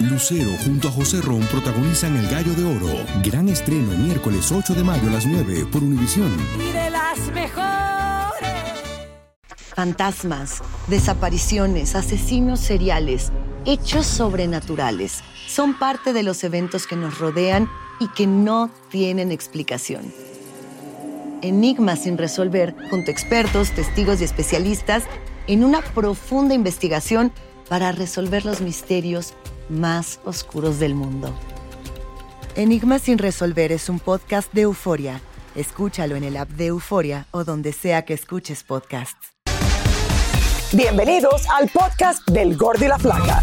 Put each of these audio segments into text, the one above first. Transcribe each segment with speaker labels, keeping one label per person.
Speaker 1: Lucero junto a José Ron protagonizan El Gallo de Oro. Gran estreno miércoles 8 de mayo a las 9 por Univisión.
Speaker 2: Y de las mejores.
Speaker 3: Fantasmas, desapariciones, asesinos seriales, hechos sobrenaturales son parte de los eventos que nos rodean y que no tienen explicación. Enigmas sin resolver junto a expertos, testigos y especialistas en una profunda investigación para resolver los misterios más oscuros del mundo. Enigmas sin resolver es un podcast de euforia. Escúchalo en el app de Euforia o donde sea que escuches podcasts.
Speaker 4: Bienvenidos al podcast del Gordi y la Flaca.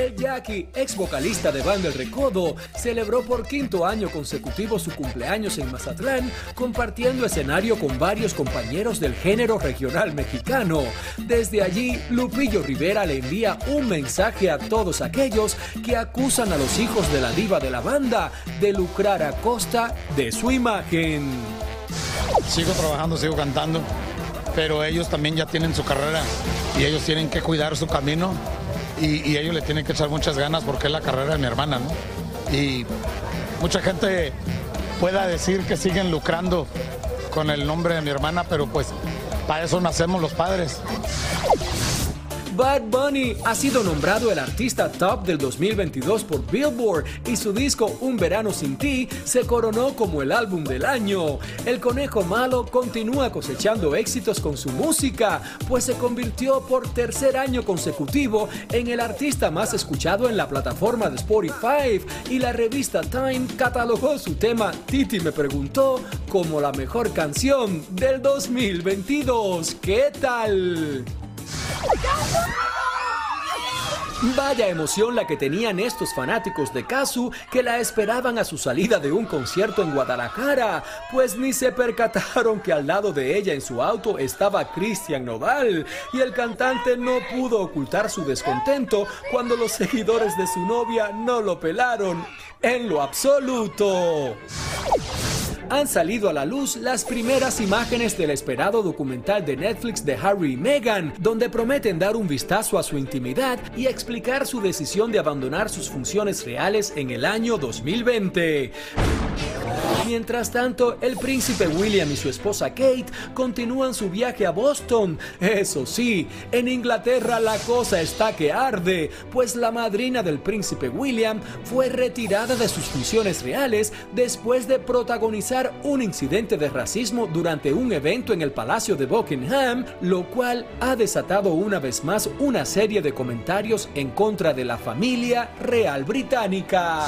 Speaker 5: El Jackie, ex vocalista de Banda El Recodo, celebró por quinto año consecutivo su cumpleaños en Mazatlán, compartiendo escenario con varios compañeros del género regional mexicano. Desde allí, Lupillo Rivera le envía un mensaje a todos aquellos que acusan a los hijos de la diva de la banda de lucrar a costa de su imagen.
Speaker 6: Sigo trabajando, sigo cantando, pero ellos también ya tienen su carrera y ellos tienen que cuidar su camino y, y ellos le tienen que echar muchas ganas porque es la carrera de mi hermana, ¿no? Y mucha gente pueda decir que siguen lucrando con el nombre de mi hermana, pero pues para eso nacemos los padres.
Speaker 5: Bad Bunny ha sido nombrado el artista top del 2022 por Billboard y su disco Un Verano Sin Ti se coronó como el álbum del año. El conejo malo continúa cosechando éxitos con su música, pues se convirtió por tercer año consecutivo en el artista más escuchado en la plataforma de Spotify y la revista Time catalogó su tema Titi me preguntó como la mejor canción del 2022. ¿Qué tal? Vaya emoción la que tenían estos fanáticos de Kazu que la esperaban a su salida de un concierto en Guadalajara, pues ni se percataron que al lado de ella en su auto estaba Cristian Nodal y el cantante no pudo ocultar su descontento cuando los seguidores de su novia no lo pelaron en lo absoluto han salido a la luz las primeras imágenes del esperado documental de Netflix de Harry y Meghan, donde prometen dar un vistazo a su intimidad y explicar su decisión de abandonar sus funciones reales en el año 2020. Mientras tanto, el príncipe William y su esposa Kate continúan su viaje a Boston. Eso sí, en Inglaterra la cosa está que arde, pues la madrina del príncipe William fue retirada de sus funciones reales después de protagonizar un incidente de racismo durante un evento en el Palacio de Buckingham, lo cual ha desatado una vez más una serie de comentarios en contra de la familia real británica.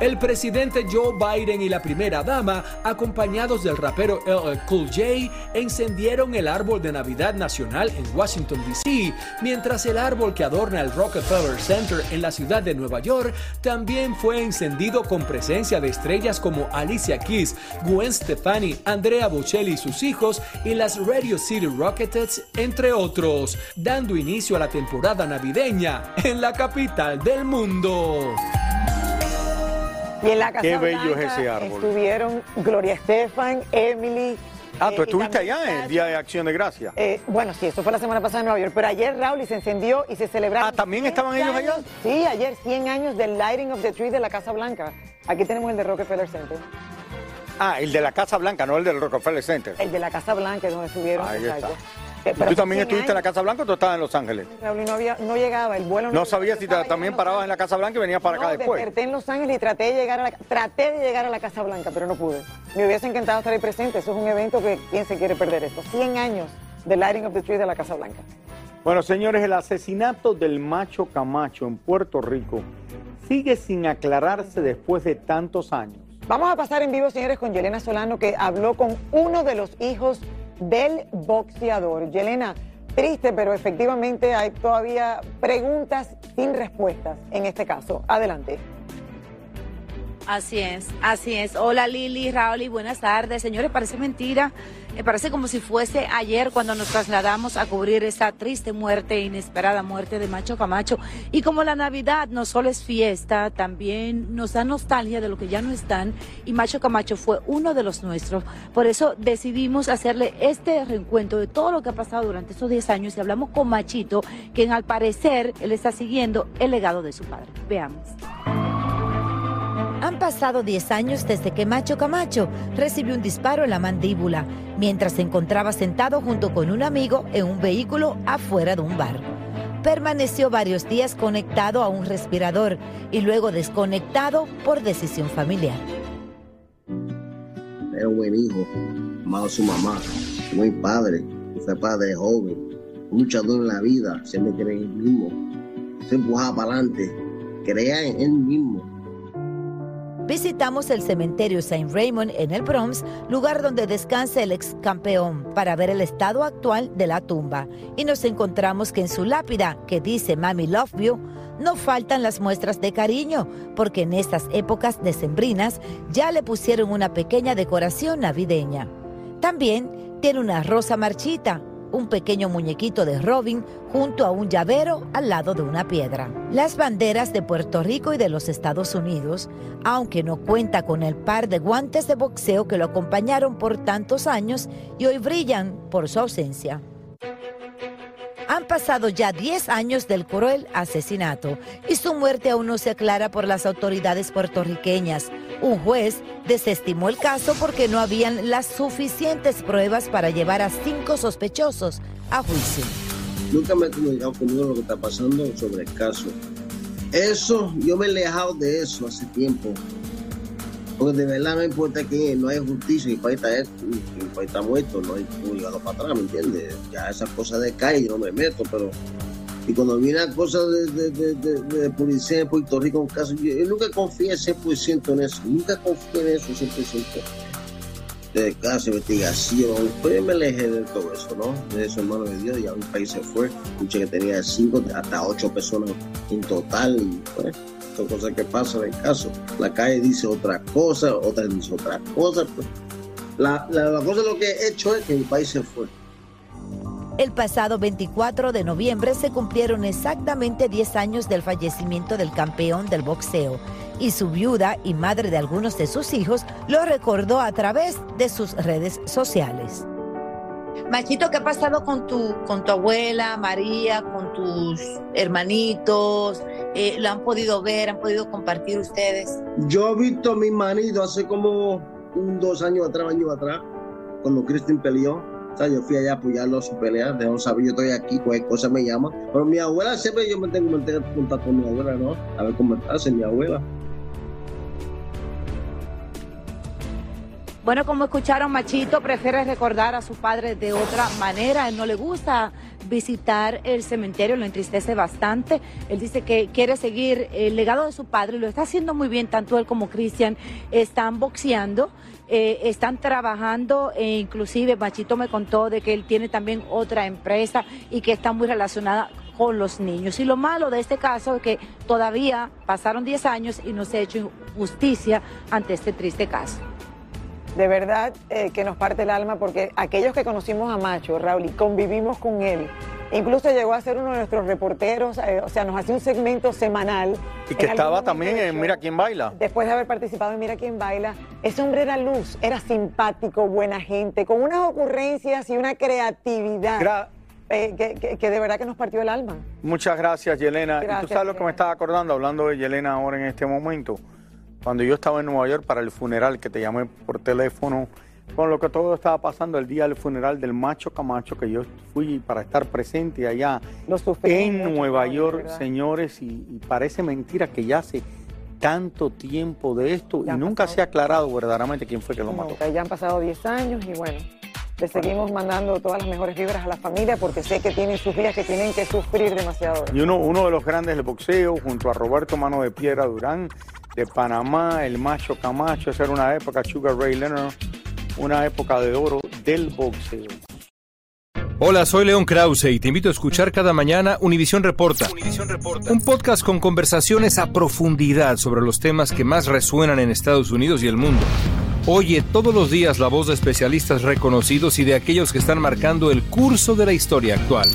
Speaker 5: El presidente Joe Biden y la primera dama, acompañados del rapero LL Cool J, encendieron el árbol de Navidad Nacional en Washington, D.C., mientras el árbol que adorna el Rockefeller Center en la ciudad de Nueva York también fue encendido con presencia de estrellas como Alicia Keys, Gwen Stefani, Andrea Bocelli y sus hijos y las Radio City Rockettes, entre otros, dando inicio a la temporada navideña en la capital del mundo.
Speaker 4: Y en la Casa
Speaker 7: Qué bello es ese árbol.
Speaker 4: Estuvieron Gloria Estefan, Emily.
Speaker 7: Ah,
Speaker 4: eh,
Speaker 7: tú
Speaker 4: y
Speaker 7: estuviste allá en el. Día de Acción de Gracia.
Speaker 4: Eh, bueno, sí, eso fue la semana pasada en Nueva York, pero ayer Raúl y se encendió y se celebraron.
Speaker 7: Ah, ¿también
Speaker 4: 100
Speaker 7: estaban ellos allá?
Speaker 4: Sí, ayer 100 años del Lighting of the Tree de la Casa Blanca. Aquí tenemos el de Rockefeller Center.
Speaker 7: Ah, el de la Casa Blanca, no el del Rockefeller Center.
Speaker 4: El de la Casa Blanca, donde estuvieron.
Speaker 7: Ahí está.
Speaker 4: Exacto.
Speaker 7: ¿Y
Speaker 4: Eh, pero
Speaker 7: tú también
Speaker 4: 100
Speaker 7: estuviste en la Casa Blanca o tú estabas en Los Ángeles?
Speaker 4: Raúl, y no, había, no llegaba, el vuelo
Speaker 7: No sabía si te- también parabas en la Casa Blanca y venías para acá
Speaker 4: No,
Speaker 7: después.
Speaker 4: desperté en Los Ángeles y traté de llegar a la, traté de llegar a la Casa Blanca, pero no pude. Me hubiese encantado estar ahí presente. Eso es un evento que quién se quiere perder esto. 100 años del Lighting of the Tree de la Casa Blanca.
Speaker 7: Bueno, señores, el asesinato del macho Camacho en Puerto Rico sigue sin aclararse después de tantos años.
Speaker 4: Vamos a pasar en vivo, señores, con Yelena Solano, que habló con uno de los hijos del boxeador. Yelena, triste, pero efectivamente hay todavía preguntas sin respuestas en este caso. Adelante.
Speaker 8: Así es, así es. Hola Lili, Raúl y buenas tardes. Señores, parece mentira. Me parece como si fuese ayer cuando nos trasladamos a cubrir esa triste muerte, inesperada muerte de Macho Camacho. Y como la Navidad no solo es fiesta, también nos da nostalgia de lo que ya no están. Y Macho Camacho fue uno de los nuestros. Por eso decidimos hacerle este reencuentro de todo lo que ha pasado durante estos 10 años. Y hablamos con Machito, quien al parecer él está siguiendo el legado de su padre. Veamos.
Speaker 9: Han pasado 10 años desde que Macho Camacho recibió un disparo en la mandíbula mientras se encontraba sentado junto con un amigo en un vehículo afuera de un bar. Permaneció varios días conectado a un respirador y luego desconectado por decisión familiar.
Speaker 10: Era un buen hijo, amado su mamá, muy padre, fue padre joven, luchador en la vida, siempre creía en él mismo, se empujaba para adelante, creía en él mismo
Speaker 9: visitamos el cementerio St. Raymond en el Bronx, lugar donde descansa el ex campeón, para ver el estado actual de la tumba. Y nos encontramos que en su lápida, que dice Mami Love You, no faltan las muestras de cariño, porque en estas épocas decembrinas ya le pusieron una pequeña decoración navideña. También tiene una rosa marchita, un pequeño muñequito de Robin junto a un llavero al lado de una piedra. Las banderas de Puerto Rico y de los Estados Unidos, aunque no cuenta con el par de guantes de boxeo que lo acompañaron por tantos años y hoy brillan por su ausencia. Han pasado ya 10 años del cruel asesinato y su muerte aún no se aclara por las autoridades puertorriqueñas. Un juez desestimó el caso porque no habían las suficientes pruebas para llevar a cinco sospechosos a juicio.
Speaker 10: Nunca me he comunicado conmigo lo que está pasando sobre el caso. Eso, yo me he alejado de eso hace tiempo. Porque de verdad me importa que no hay justicia el país está, el país está muerto, no hay llevarlo para atrás, ¿me entiendes? Ya esas cosas de calle yo no me meto, pero. Y cuando viene cosas de, de, de, de, policía Puerto Rico, un caso, yo, nunca confié 100% en eso, nunca confié en eso 100%. De caso, investigación, pues me alejé de todo eso, ¿no? De eso, hermano de Dios, ya un país se fue. Escuché que tenía cinco, hasta ocho personas en total, y pues son cosas que pasan en el caso. La calle dice otra cosa, otra dice otra cosa. Pues. La, la, cosa lo que he hecho es que mi país se fue.
Speaker 9: El pasado 24 de noviembre se cumplieron exactamente 10 años del fallecimiento del campeón del boxeo y su viuda y madre de algunos de sus hijos lo recordó a través de sus redes sociales.
Speaker 8: Machito, ¿qué ha pasado con tu, con tu abuela, María, con tus hermanitos? Eh, ¿Lo han podido ver? ¿Han podido compartir ustedes?
Speaker 10: Yo he visto a mi marido hace como un, dos años atrás, años atrás, cuando Cristian peleó. O sea, yo fui allá a apoyarlo a su pelea, de no saber, yo estoy aquí, cualquier cosa me llama. Pero mi abuela siempre yo me tengo que contar con mi abuela, ¿no? A ver cómo está, mi abuela.
Speaker 8: Bueno, como escucharon, Machito prefiere recordar a su padre de otra manera. Él no le gusta visitar el cementerio, lo entristece bastante. Él dice que quiere seguir el legado de su padre, lo está haciendo muy bien, tanto él como Cristian están boxeando. Eh, están trabajando e inclusive Machito me contó de que él tiene también otra empresa y que está muy relacionada con los niños. Y lo malo de este caso es que todavía pasaron 10 años y no se ha hecho justicia ante este triste caso
Speaker 4: de verdad eh, que nos parte el alma porque aquellos que conocimos a Macho, Raúl, y convivimos con él, incluso llegó a ser uno de nuestros reporteros, eh, o sea, nos hacía un segmento semanal.
Speaker 7: Y que estaba también en Mira quién baila.
Speaker 4: Después de haber participado en Mira quién baila, ese hombre era luz, era simpático, buena gente, con unas ocurrencias y una creatividad.
Speaker 7: Gra
Speaker 4: eh, que, que, que, de verdad que nos partió el alma.
Speaker 7: Muchas gracias, Yelena.
Speaker 4: Gracias,
Speaker 7: y tú sabes lo que me estaba acordando, hablando de Yelena ahora en este momento cuando yo estaba en Nueva York para el funeral, que te llamé por teléfono, con lo que todo estaba pasando el día del funeral del macho Camacho, que yo fui para estar presente allá en Nueva York, señores, y, y, parece mentira que ya hace tanto tiempo de esto ya y nunca pasado. se ha aclarado verdaderamente quién fue que lo
Speaker 4: no,
Speaker 7: mató.
Speaker 4: Ya han pasado 10 años y bueno, le seguimos mandando todas las mejores vibras a la familia porque sé que tienen sus días que tienen que sufrir demasiado.
Speaker 7: Y uno, uno de los grandes del boxeo, junto a Roberto Mano de Piedra Durán, de Panamá, el macho Camacho, esa era una época, Sugar Ray Leonard, una época de oro del boxeo.
Speaker 11: Hola, soy León Krause y te invito a escuchar cada mañana Univisión Reporta. Un podcast con conversaciones a profundidad sobre los temas que más resuenan en Estados Unidos y el mundo. Oye todos los días la voz de especialistas reconocidos y de aquellos que están marcando el curso de la historia actual.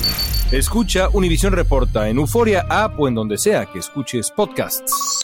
Speaker 11: Escucha Univisión Reporta en Euforia App o en donde sea que escuches podcasts.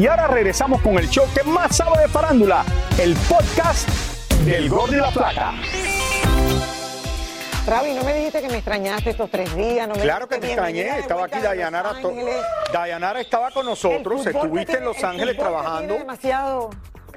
Speaker 12: Y ahora regresamos con el show que más sabe de farándula, el podcast del Gol de la Plata.
Speaker 4: Ravi, no me dijiste que me extrañaste estos tres días. No me
Speaker 7: Claro que te extrañé, estaba aquí Dayanara. Dayanara estaba con nosotros, estuviste
Speaker 4: te
Speaker 7: en Los Ángeles
Speaker 4: te
Speaker 7: trabajando.
Speaker 4: tiene demasiado,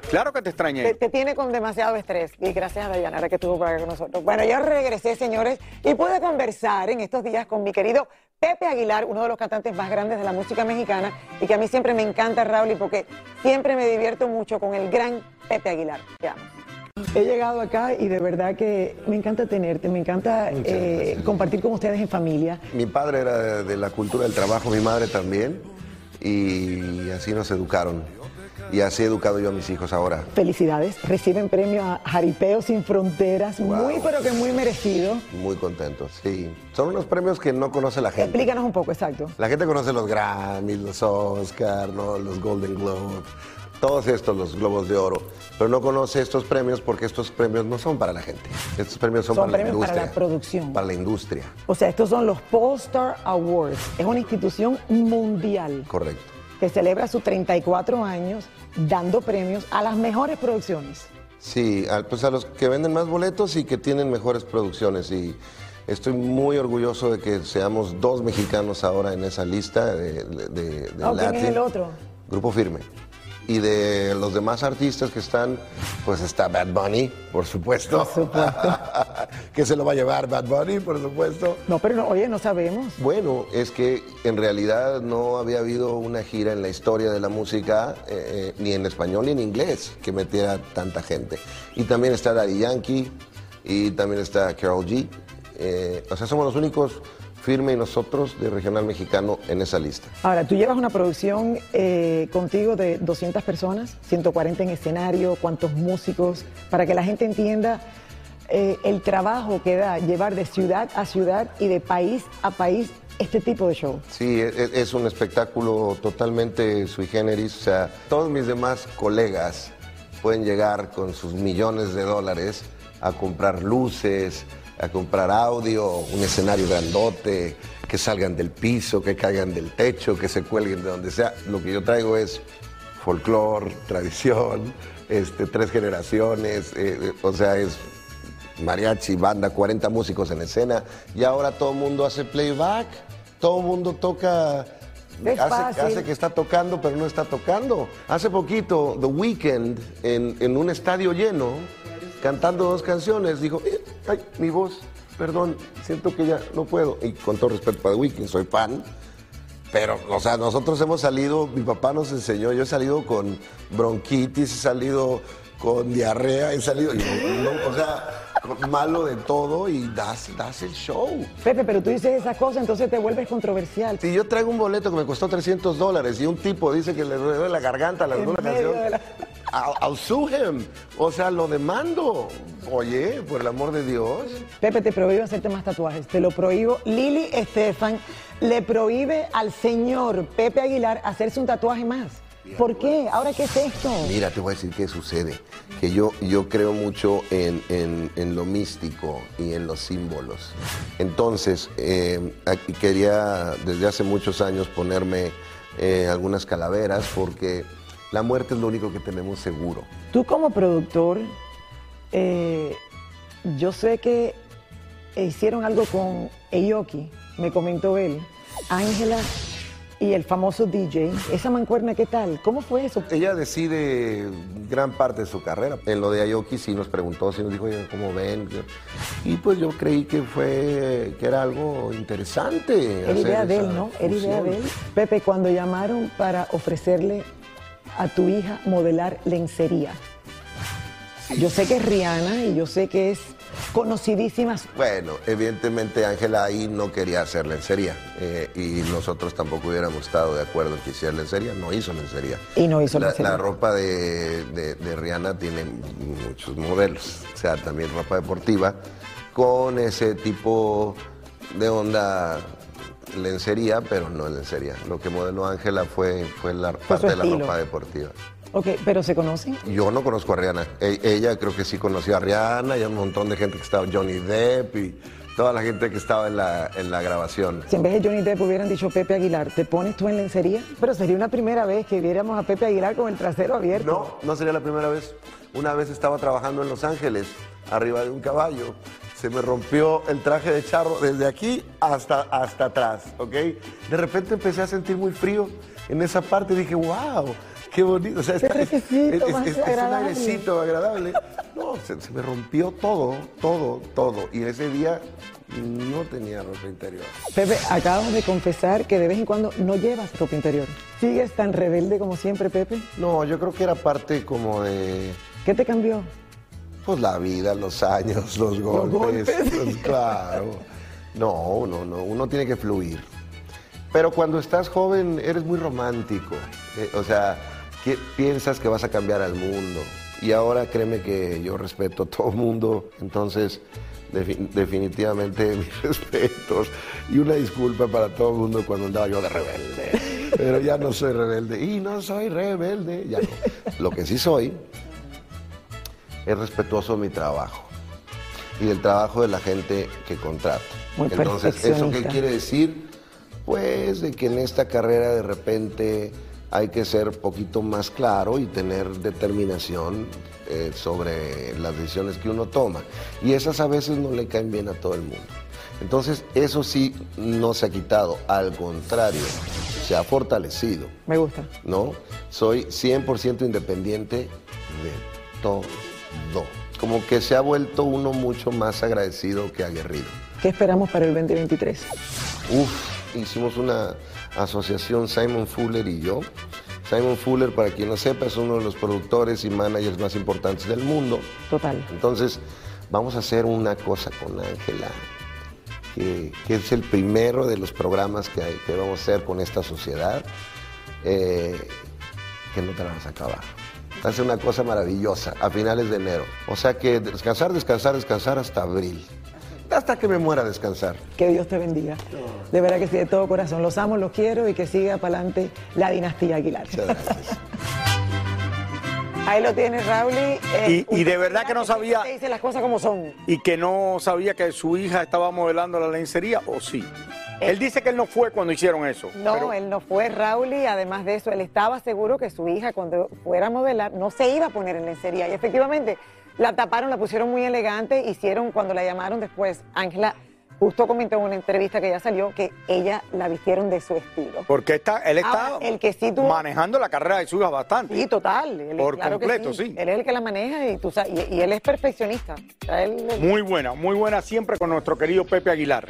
Speaker 7: Claro que te
Speaker 4: te,
Speaker 7: extrañé.
Speaker 4: te tiene con demasiado estrés. Y gracias a Dayanara que estuvo por acá con nosotros. Bueno, yo regresé, señores, y pude conversar en estos días con mi querido Pepe Aguilar, uno de los cantantes más grandes de la música mexicana, y que a mí siempre me encanta, Raúl, porque siempre me divierto mucho con el gran Pepe Aguilar. He llegado acá y de verdad que me encanta tenerte, me encanta eh, compartir con ustedes en familia.
Speaker 13: Mi padre era de, de la cultura del trabajo, mi madre también, y así nos educaron. Y así he educado yo a mis hijos ahora.
Speaker 4: Felicidades, reciben premio a Jaripeo Sin Fronteras, muy pero que muy merecido.
Speaker 13: Muy contentos, sí. Son unos premios que no conoce la gente.
Speaker 4: Explícanos un poco, exacto.
Speaker 13: La gente conoce los Grammys, los Oscar, ¿no? los Golden Globes, todos estos, los Globos de Oro, pero no conoce estos premios porque estos premios no son para la gente. Estos premios son,
Speaker 4: Son
Speaker 13: para la
Speaker 4: premios para
Speaker 13: industria.
Speaker 4: la producción.
Speaker 13: Para la industria,
Speaker 4: O sea, estos son los Pollstar Awards. Es una institución mundial
Speaker 13: correcto.
Speaker 4: Que celebra sus 34 años dando premios a las mejores producciones.
Speaker 13: Sí, a, pues a los que venden más boletos y que tienen mejores producciones. Y estoy muy orgulloso de que seamos dos mexicanos ahora en esa lista de, de, de- de
Speaker 4: ¿Quién es el otro?
Speaker 13: Grupo Firme. Y de los demás artistas que están, pues está Bad Bunny, por supuesto. que se lo va a llevar Bad Bunny, por supuesto.
Speaker 4: No, pero no, oye, no sabemos.
Speaker 13: Bueno, es que en realidad no había habido una gira en la historia de la música, eh, eh, ni en español ni en inglés, que metiera tanta gente. Y también está Daddy Yankee, y también está Carol G. Eh, o sea, somos los únicos, Firme y nosotros, de Regional Mexicano en esa lista.
Speaker 4: Ahora, tú llevas una producción eh, contigo de 200 personas, 140 en escenario, cuántos músicos, para que la gente entienda eh, el trabajo que da llevar de ciudad a ciudad y de país a país este tipo de show.
Speaker 13: Sí, e- e- es un espectáculo totalmente sui generis. O sea, todos mis demás colegas pueden llegar con sus millones de dólares a comprar luces, a comprar audio, un escenario grandote, que salgan del piso, que caigan del techo, que se cuelguen de donde sea. Lo que yo traigo es folclore, tradición, este, tres generaciones, eh, eh, o sea, es mariachi, banda, 40 músicos en escena y ahora todo el mundo hace playback, todo el mundo toca, hace que está tocando pero no está tocando. Hace poquito, The Weeknd, en, en un estadio lleno, cantando dos canciones, dijo, "Eh, ay, mi voz, perdón, siento que ya no puedo. Y con todo respeto para The Weeknd, soy fan. Pero, o sea, nosotros hemos salido, mi papá nos enseñó, yo he salido con bronquitis, he salido con diarrea, he salido, no, o sea, malo de todo y das, das el show.
Speaker 4: Pepe, pero tú dices esas cosas, entonces te vuelves controversial.
Speaker 13: Si yo traigo un boleto que me costó 300 dólares y un tipo dice que le duele la garganta a la
Speaker 4: En
Speaker 13: segunda
Speaker 4: medio
Speaker 13: canción,
Speaker 4: la-
Speaker 13: I'll, I'll sue him. O sea, lo demando. Oye, por el amor de Dios.
Speaker 4: Pepe, te prohíbo hacerte más tatuajes, te lo prohíbo. Lili Estefan le prohíbe al señor Pepe Aguilar hacerse un tatuaje más. ¿Por qué? ¿Ahora qué es esto?
Speaker 13: Mira, te voy a decir qué sucede. Que yo, yo creo mucho en, en- en lo místico y en los símbolos. Entonces, eh, aquí quería desde hace muchos años ponerme eh, algunas calaveras porque la muerte es lo único que tenemos seguro.
Speaker 4: Tú como productor, eh, yo sé que hicieron algo con Eyoki, me comentó él. Ángela y el famoso DJ. Esa mancuerna, ¿qué tal? ¿Cómo fue eso?
Speaker 13: Ella decide gran parte de su carrera. En lo de Ayoki sí nos preguntó, sí nos dijo, oye, ¿cómo ven? Y pues yo creí que fue, que era algo interesante.
Speaker 4: Era idea de él, ¿no? Era idea de él. Pepe, cuando llamaron para ofrecerle a tu hija modelar lencería. Yo sé que es Rihanna y yo sé que es conocidísima.
Speaker 13: Bueno, evidentemente Ángela ahí no quería hacer lencería eh, y nosotros tampoco hubiéramos estado de acuerdo en que hiciera lencería, no hizo lencería.
Speaker 4: Y no hizo
Speaker 13: la,
Speaker 4: lencería.
Speaker 13: La ropa de, de- de Rihanna tiene muchos modelos, o sea, también ropa deportiva con ese tipo de onda lencería, pero no lencería. Lo que modeló Ángela fue, fue la parte de la ropa deportiva.
Speaker 4: Ok, pero ¿se conocen?
Speaker 13: Yo no conozco a Rihanna. E- ella creo que sí conoció a Rihanna y a un montón de gente que estaba, Johnny Depp y toda la gente que estaba en la, en la grabación.
Speaker 4: Si en vez de Johnny Depp hubieran dicho Pepe Aguilar, ¿te pones tú en lencería? Pero sería una primera vez que viéramos a Pepe Aguilar con el trasero abierto.
Speaker 13: No, no sería la primera vez. Una vez estaba trabajando en Los Ángeles, arriba de un caballo. Se me rompió el traje de charro desde aquí hasta, hasta atrás, ¿ok? De repente empecé a sentir muy frío en esa parte y dije, wow, qué bonito. O sea, es,
Speaker 4: trajecito
Speaker 13: es-
Speaker 4: más
Speaker 13: es- es un airecito agradable. No, se, se me rompió todo, todo, todo. Y ese día no tenía ropa interior.
Speaker 4: Pepe, acabas de confesar que de vez en cuando no llevas ropa interior. ¿Sigues tan rebelde como siempre, Pepe?
Speaker 13: No, yo creo que era parte como de...
Speaker 4: ¿Qué te cambió?
Speaker 13: Pues la vida, los años, los golpes.
Speaker 4: golpes.
Speaker 13: pues, claro. No, no, no, uno tiene que fluir. Pero cuando estás joven eres muy romántico. Eh, o sea, que piensas que vas a cambiar al mundo. Y ahora créeme que yo respeto a todo el mundo. Entonces, defi- definitivamente mis respetos. Y una disculpa para todo el mundo cuando andaba yo de rebelde. Pero ya no soy rebelde. Y no soy rebelde. Ya no. Lo que sí soy es respetuoso de mi trabajo y del trabajo de la gente que contrato.
Speaker 4: Muy
Speaker 13: Entonces, ¿eso qué quiere decir? Pues de que en esta carrera de repente hay que ser poquito más claro y tener determinación eh, sobre las decisiones que uno toma. Y esas a veces no le caen bien a todo el mundo. Entonces, eso sí no se ha quitado, al contrario, se ha fortalecido.
Speaker 4: Me gusta.
Speaker 13: ¿no? Soy 100% independiente de todo. Como que se ha vuelto uno mucho más agradecido que aguerrido.
Speaker 4: ¿Qué esperamos para el 2023?
Speaker 13: Uf, hicimos una asociación Simon Fuller y yo. Simon Fuller, para quien no sepa, es uno de los productores y managers más importantes del mundo.
Speaker 4: Total.
Speaker 13: Entonces, vamos a hacer una cosa con Ángela, que, que es el primero de los programas que, hay- que vamos a hacer con esta sociedad, eh, que no te la vas a acabar. Ser una cosa maravillosa a finales de enero. O sea que descansar, descansar, descansar hasta abril. Hasta que me muera descansar.
Speaker 4: Que Dios te bendiga. De verdad que sí, de todo corazón. Los amo, los quiero y que siga para adelante la dinastía Aguilar. Ahí lo tienes, Raúl.
Speaker 7: Y- y de verdad que no sabía-
Speaker 4: Te dice las cosas como son.
Speaker 7: y que no sabía que su hija estaba modelando la lencería, ¿o sí? Él dice que él no fue cuando hicieron eso.
Speaker 4: No,
Speaker 7: pero-
Speaker 4: él no fue Raúl y además de eso, él estaba seguro que su hija cuando fuera a modelar no se iba a poner en lencería. Y efectivamente, la taparon, la pusieron muy elegante, hicieron, cuando la llamaron después, Ángela justo comentó en una entrevista que ya salió que ella la vistieron de su estilo.
Speaker 7: Porque está, él está
Speaker 4: Ahora, el que sí tuvo-
Speaker 7: manejando la carrera de su hija bastante.
Speaker 4: Sí, total. él-
Speaker 7: Por
Speaker 4: claro que
Speaker 7: completo, sí.
Speaker 4: Él es el que la maneja y, tú sabes, y, y él es perfeccionista. O sea, él-
Speaker 7: Muy buena, muy buena siempre con nuestro querido Pepe Aguilar.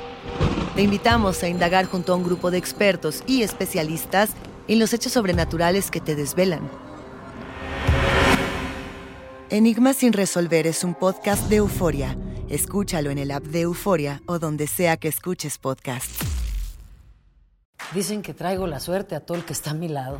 Speaker 3: Te invitamos a indagar junto a un grupo de expertos y especialistas en los hechos sobrenaturales que te desvelan. Enigmas sin resolver es un podcast de euforia. Escúchalo en el app de Euforia o donde sea que escuches podcast.
Speaker 14: Dicen que traigo la suerte a todo el que está a mi lado.